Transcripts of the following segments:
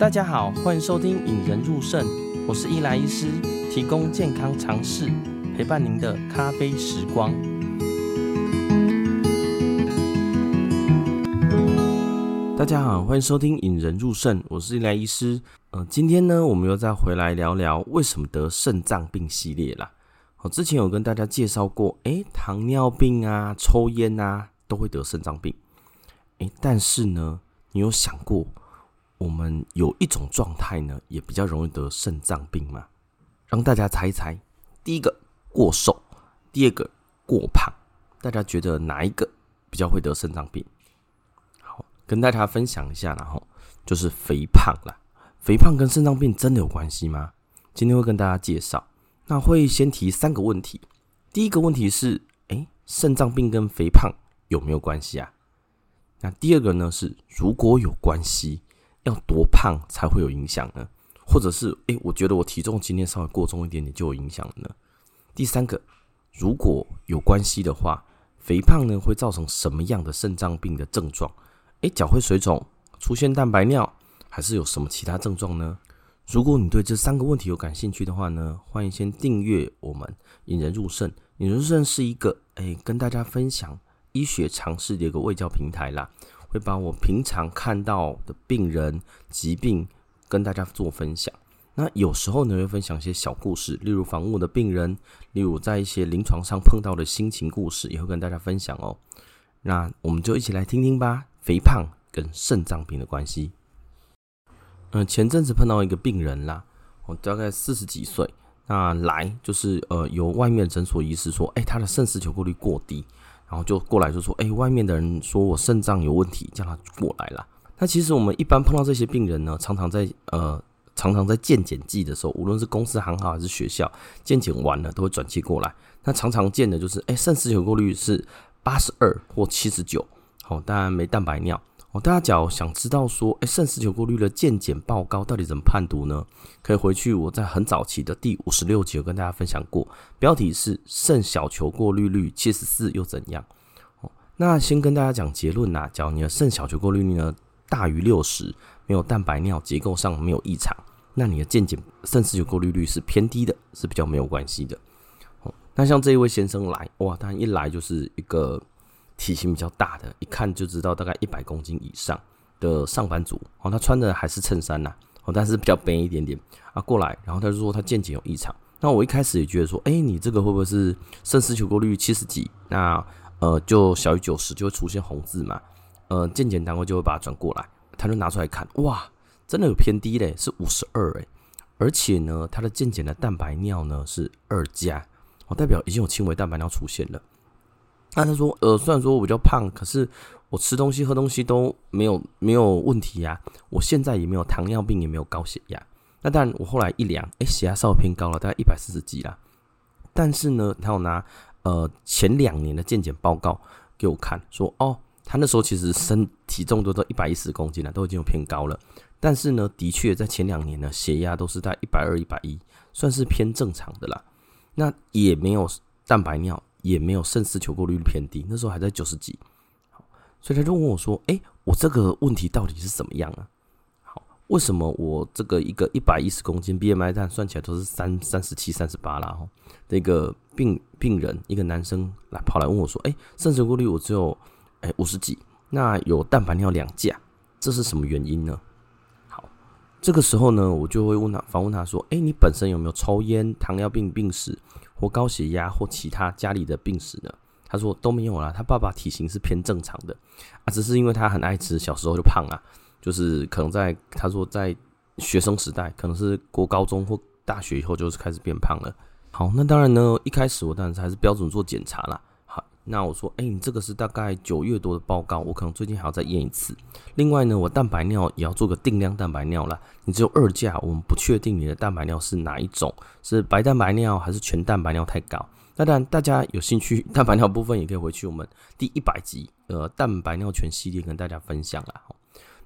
大家好，欢迎收听《引人入肾》，我是伊莱医师，提供健康常识，陪伴您的咖啡时光。大家好，欢迎收听《引人入肾》，我是伊莱医师。呃，今天呢，我们又再回来聊聊为什么得肾脏病系列啦。好，之前有跟大家介绍过，诶，糖尿病啊，抽烟啊，都会得肾脏病。诶，但是呢，你有想过？我们有一种状态呢，也比较容易得肾脏病嘛。让大家猜一猜，第一个过瘦，第二个过胖，大家觉得哪一个比较会得肾脏病？好，跟大家分享一下，然后就是肥胖啦。肥胖跟肾脏病真的有关系吗？今天会跟大家介绍。那会先提三个问题。第一个问题是，诶，肾脏病跟肥胖有没有关系啊？那第二个呢是，如果有关系。要多胖才会有影响呢？或者是诶，我觉得我体重今天稍微过重一点点就有影响了呢？第三个，如果有关系的话，肥胖呢会造成什么样的肾脏病的症状？诶，脚会水肿，出现蛋白尿，还是有什么其他症状呢？如果你对这三个问题有感兴趣的话呢，欢迎先订阅我们引人入胜。引人入胜是一个诶，跟大家分享医学常识的一个卫教平台啦。会把我平常看到的病人疾病跟大家做分享。那有时候呢，会分享一些小故事，例如房屋的病人，例如在一些临床上碰到的心情故事，也会跟大家分享哦。那我们就一起来听听吧。肥胖跟肾脏病的关系。嗯，前阵子碰到一个病人啦，我大概四十几岁，那来就是呃，由外面诊所医师说，哎，他的肾丝球过滤过低。然后就过来就说：“哎，外面的人说我肾脏有问题，叫他过来了。”那其实我们一般碰到这些病人呢，常常在呃，常常在健检季的时候，无论是公司行号还是学校，健检完了都会转介过来。那常常见的就是，哎，肾实球过滤是八十二或七十九，好，当然没蛋白尿。哦，大家只要想知道说，哎，肾丝球过滤的健检报告到底怎么判读呢？可以回去我在很早期的第五十六集有跟大家分享过，标题是肾小球过滤率七十四又怎样？哦，那先跟大家讲结论呐，假如你的肾小球过滤率呢大于六十，没有蛋白尿，结构上没有异常，那你的健检肾丝球过滤率是偏低的，是比较没有关系的。哦，那像这一位先生来，哇，他一来就是一个。体型比较大的，一看就知道大概一百公斤以上的上班族哦，他穿的还是衬衫呐，哦，但是比较背一点点啊，过来，然后他就说他健检有异常，那我一开始也觉得说，哎，你这个会不会是肾丝球过率七十几？那呃，就小于九十就会出现红字嘛，呃，健检单位就会把它转过来，他就拿出来看，哇，真的有偏低嘞，是五十二哎，而且呢，他的健检的蛋白尿呢是二加，哦，代表已经有轻微蛋白尿出现了。那他说，呃，虽然说我比较胖，可是我吃东西、喝东西都没有没有问题呀。我现在也没有糖尿病，也没有高血压。那当然，我后来一量，诶，血压稍微偏高了，大概一百四十几啦。但是呢，他有拿呃前两年的健检报告给我看，说哦，他那时候其实身体重都到一百一十公斤了，都已经有偏高了。但是呢，的确在前两年呢，血压都是在一百二、一百一，算是偏正常的啦。那也没有蛋白尿。也没有肾丝球过率偏低，那时候还在九十几，所以他就问我说：“哎，我这个问题到底是怎么样啊？好，为什么我这个一个一百一十公斤 BMI 但算起来都是三三十七、三十八啦？哈，那个病病人一个男生来跑来问我说：哎，肾丝球过率我只有哎五十几，那有蛋白尿两价，这是什么原因呢？好，这个时候呢，我就会问他，访问他说：哎，你本身有没有抽烟、糖尿病病史？”或高血压或其他家里的病史呢？他说都没有啦。他爸爸体型是偏正常的啊，只是因为他很爱吃，小时候就胖啊。就是可能在他说在学生时代，可能是国高中或大学以后就是开始变胖了。好，那当然呢，一开始我当然是还是标准做检查啦。那我说，哎、你这个是大概九月多的报告，我可能最近还要再验一次。另外呢，我蛋白尿也要做个定量蛋白尿啦。你只有二价，我们不确定你的蛋白尿是哪一种，是白蛋白尿还是全蛋白尿太高。那当然，大家有兴趣蛋白尿部分也可以回去我们第一百集呃蛋白尿全系列跟大家分享啦。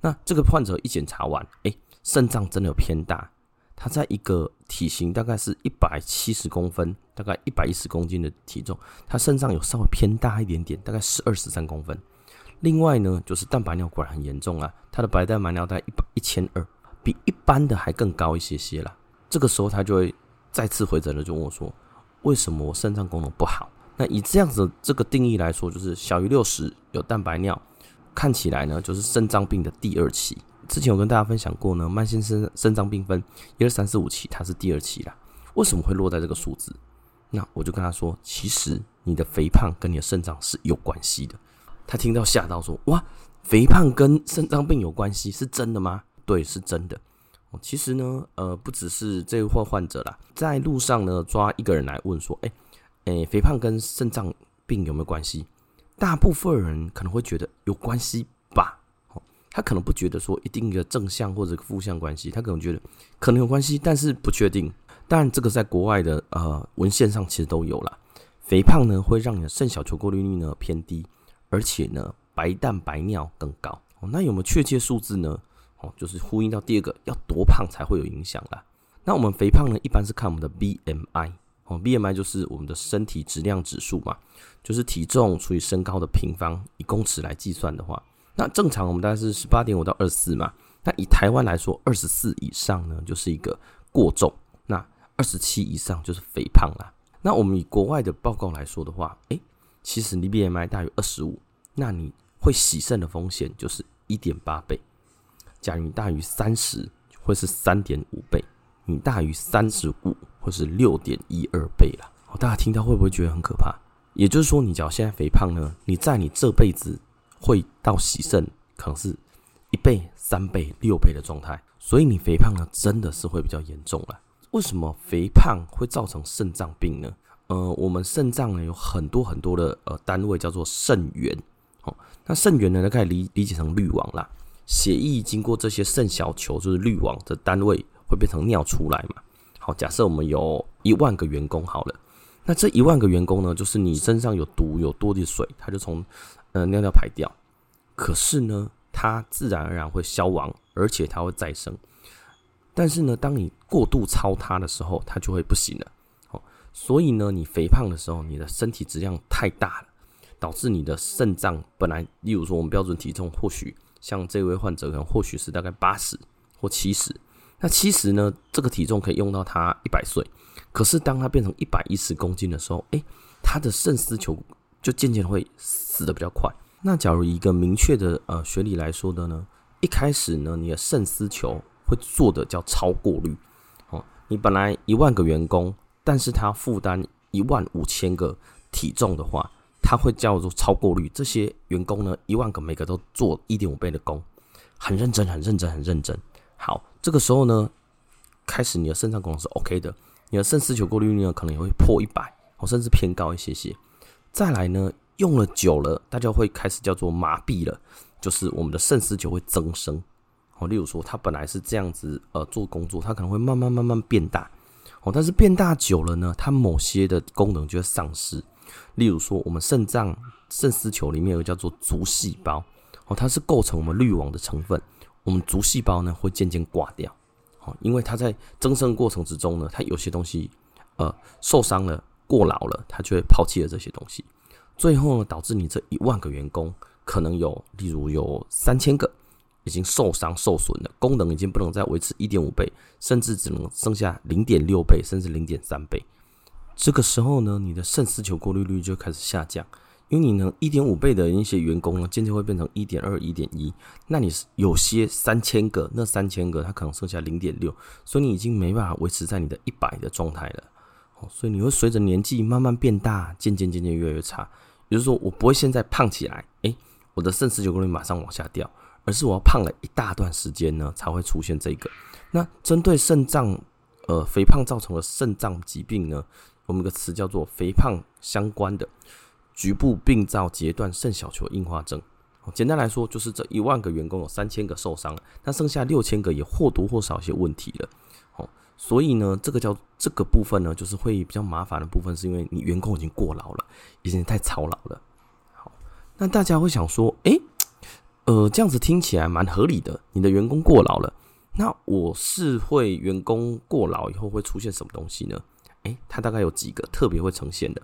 那这个患者一检查完，哎、肾脏真的有偏大。他在一个体型大概是一百七十公分，大概一百一十公斤的体重，他肾脏有稍微偏大一点点，大概十二十三公分。另外呢，就是蛋白尿果然很严重啊，他的白蛋白尿在一百一千二，比一般的还更高一些些啦。这个时候他就会再次回诊了，就问我说：“为什么我肾脏功能不好？”那以这样子这个定义来说，就是小于六十有蛋白尿，看起来呢就是肾脏病的第二期。之前有跟大家分享过呢，慢性肾肾脏病分一二三四五期，它是第二期啦。为什么会落在这个数字？那我就跟他说，其实你的肥胖跟你的肾脏是有关系的。他听到吓到说：“哇，肥胖跟肾脏病有关系，是真的吗？”对，是真的。其实呢，呃，不只是这位患患者啦，在路上呢抓一个人来问说：“哎。”诶，肥胖跟肾脏病有没有关系？大部分人可能会觉得有关系吧。他可能不觉得说一定的正向或者负向关系，他可能觉得可能有关系，但是不确定。但，这个在国外的呃文献上其实都有了。肥胖呢会让你的肾小球过滤率呢偏低，而且呢白蛋白尿更高。哦那有没有确切数字呢？哦，就是呼应到第二个，要多胖才会有影响啦。那我们肥胖呢，一般是看我们的 BMI 哦。BMI 就是我们的身体质量指数嘛，就是体重除以身高的平方以公尺来计算的话，那正常我们大概是十八点五到二十四嘛。那以台湾来说，二十四以上呢就是一个过重，那二十七以上就是肥胖啦。那我们以国外的报告来说的话，诶，其实你 BMI 大于二十五，那你会洗肾的风险就是一点八倍。假如你大于三十，会是三点五倍。你大于三十五或是六点一二倍了，大家听到会不会觉得很可怕？也就是说，你只要现在肥胖呢，你在你这辈子会到洗肾，可能是一倍、三倍、六倍的状态。所以你肥胖呢，真的是会比较严重了。为什么肥胖会造成肾脏病呢？呃，我们肾脏呢有很多很多的呃单位叫做肾源，哦，那肾源呢，可以理理解成滤网啦。血液经过这些肾小球，就是滤网的单位。会变成尿出来嘛？好，假设我们有一万个员工好了，那这一万个员工呢，就是你身上有毒有多的水，它就从呃尿尿排掉。可是呢，它自然而然会消亡，而且它会再生。但是呢，当你过度操它的时候，它就会不行了。哦，所以呢，你肥胖的时候，你的身体质量太大了，导致你的肾脏本来，例如说我们标准体重，或许像这位患者可能或许是大概八十或七十。那其实呢，这个体重可以用到他一百岁，可是当他变成一百一十公斤的时候，诶，他的肾丝球就渐渐会死的比较快。那假如一个明确的呃学理来说的呢，一开始呢，你的肾丝球会做的叫超过滤哦，你本来一万个员工，但是他负担一万五千个体重的话，他会叫做超过滤。这些员工呢，一万个每个都做一点五倍的工，很认真，很认真，很认真。好，这个时候呢，开始你的肾脏功能是 OK 的，你的肾丝球过滤率呢可能也会破一百，哦，甚至偏高一些些。再来呢，用了久了，大家会开始叫做麻痹了，就是我们的肾丝球会增生。哦，例如说，它本来是这样子呃做工作，它可能会慢慢慢慢变大。哦，但是变大久了呢，它某些的功能就会丧失。例如说，我们肾脏肾丝球里面有叫做足细胞，哦，它是构成我们滤网的成分。我们足细胞呢会渐渐挂掉，哦，因为它在增生过程之中呢，它有些东西呃受伤了、过劳了，它就会抛弃了这些东西，最后呢导致你这一万个员工可能有，例如有三千个已经受伤受损了，功能已经不能再维持一点五倍，甚至只能剩下零点六倍，甚至零点三倍。这个时候呢，你的肾丝球过滤率就开始下降。因为你呢，一点五倍的一些员工呢，渐渐会变成一点二、一点一。那你有些三千个，那三千个它可能剩下零点六，所以你已经没办法维持在你的一百的状态了。所以你会随着年纪慢慢变大，渐渐渐渐越来越差。也就是说，我不会现在胖起来，诶，我的肾丝球功率马上往下掉，而是我要胖了一大段时间呢，才会出现这个。那针对肾脏，呃，肥胖造成的肾脏疾病呢，我们有个词叫做肥胖相关的。局部病灶截断肾小球硬化症，简单来说就是这一万个员工有三千个受伤了，那剩下六千个也或多或少一些问题了。所以呢，这个叫这个部分呢，就是会比较麻烦的部分，是因为你员工已经过劳了，已经太操劳了。好，那大家会想说，诶，呃，这样子听起来蛮合理的，你的员工过劳了，那我是会员工过劳以后会出现什么东西呢？诶，它大概有几个特别会呈现的。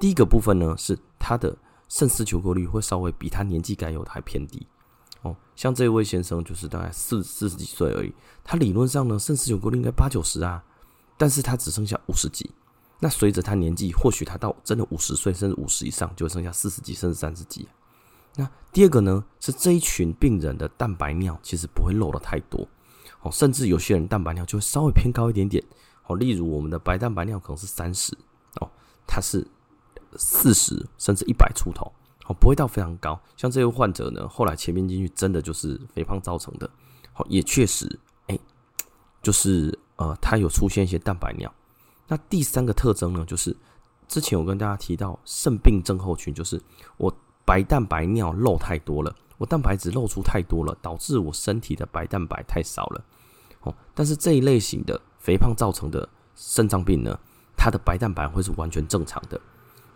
第一个部分呢，是他的肾丝球过滤会稍微比他年纪该有的还偏低。哦，像这位先生就是大概四四十几岁而已，他理论上呢肾丝球过滤率应该八九十啊，但是他只剩下五十几。那随着他年纪，或许他到真的五十岁甚至五十以上，就剩下四十几甚至三十几。那第二个呢，是这一群病人的蛋白尿其实不会漏的太多哦，甚至有些人蛋白尿就会稍微偏高一点点哦，例如我们的白蛋白尿可能是三十哦，他是四十甚至一百出头哦，不会到非常高。像这位患者呢，后来前面进去真的就是肥胖造成的，哦，也确实哎，就是呃，他有出现一些蛋白尿。那第三个特征呢，就是之前我跟大家提到肾病症候群，就是我。白蛋白尿漏太多了，我蛋白质漏出太多了，导致我身体的白蛋白太少了。哦，但是这一类型的肥胖造成的肾脏病呢，它的白蛋白会是完全正常的，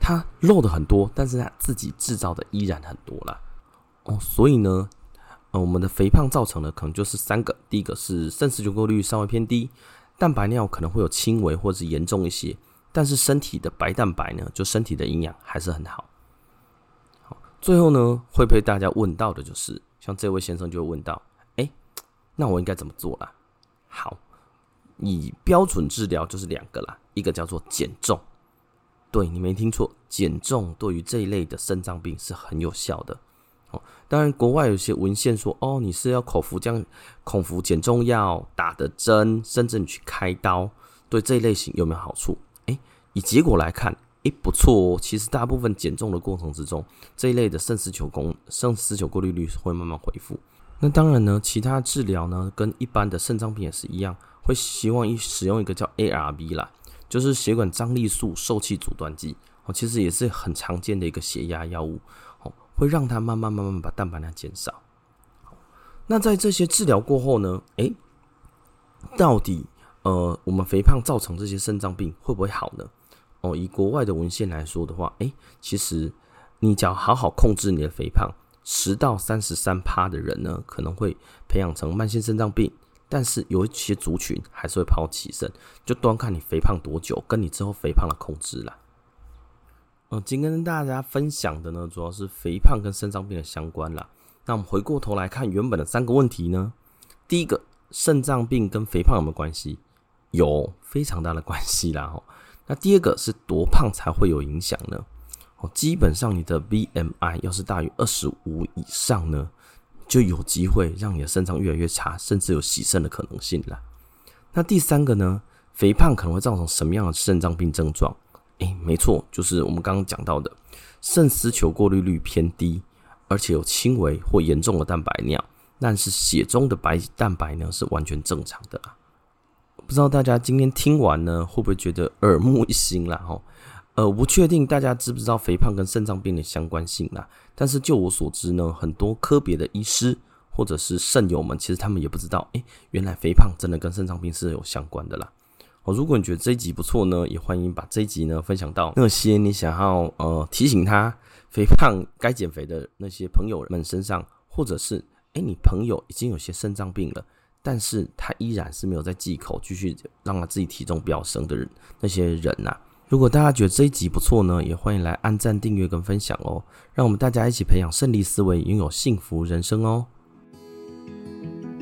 它漏的很多，但是它自己制造的依然很多了。哦，所以呢，呃，我们的肥胖造成的可能就是三个，第一个是肾丝球过率稍微偏低，蛋白尿可能会有轻微或者是严重一些，但是身体的白蛋白呢，就身体的营养还是很好。最后呢，会被大家问到的就是，像这位先生就会问到，哎，那我应该怎么做啦？好，以标准治疗就是两个啦，一个叫做减重，对，你没听错，减重对于这一类的肾脏病是很有效的。哦，当然国外有些文献说，哦，你是要口服这样口服减重药、打的针，甚至你去开刀，对这一类型有没有好处？哎，以结果来看。诶，不错哦。其实大部分减重的过程之中，这一类的肾丝球功、肾丝球过滤率会慢慢恢复。那当然呢，其他治疗呢，跟一般的肾脏病也是一样，会希望一使用一个叫 ARB 啦，就是血管张力素受气阻断剂哦，其实也是很常见的一个血压药物哦，会让它慢慢慢慢把蛋白量减少。那在这些治疗过后呢，诶，到底呃，我们肥胖造成这些肾脏病会不会好呢？哦，以国外的文献来说的话，诶，其实你只要好好控制你的肥胖，十到三十三趴的人呢，可能会培养成慢性肾脏病，但是有一些族群还是会跑起肾，就端看你肥胖多久，跟你之后肥胖的控制啦。嗯，今天跟大家分享的呢，主要是肥胖跟肾脏病的相关啦。那我们回过头来看原本的三个问题呢，第一个，肾脏病跟肥胖有没有关系？有非常大的关系啦，哦。那第二个是多胖才会有影响呢？哦，基本上你的 BMI 要是大于二十五以上呢，就有机会让你的肾脏越来越差，甚至有洗肾的可能性啦。那第三个呢，肥胖可能会造成什么样的肾脏病症状？诶，没错，就是我们刚刚讲到的肾丝球过滤率偏低，而且有轻微或严重的蛋白尿，但是血中的白蛋白呢是完全正常的啦。不知道大家今天听完呢，会不会觉得耳目一新啦？哈，呃，不确定大家知不知道肥胖跟肾脏病的相关性啦。但是就我所知呢，很多科别的医师或者是肾友们，其实他们也不知道，诶，原来肥胖真的跟肾脏病是有相关的啦。如果你觉得这一集不错呢，也欢迎把这一集呢分享到那些你想要呃提醒他肥胖该减肥的那些朋友们身上，或者是诶，你朋友已经有些肾脏病了。但是他依然是没有在忌口，继续让他自己体重飙升的人，那些人呐、啊。如果大家觉得这一集不错呢，也欢迎来按赞、订阅跟分享哦。让我们大家一起培养胜利思维，拥有幸福人生哦。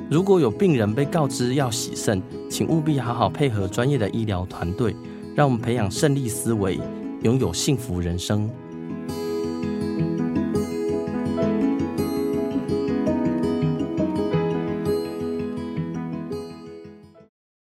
如果有病人被告知要洗肾，请务必好好配合专业的医疗团队，让我们培养胜利思维，拥有幸福人生。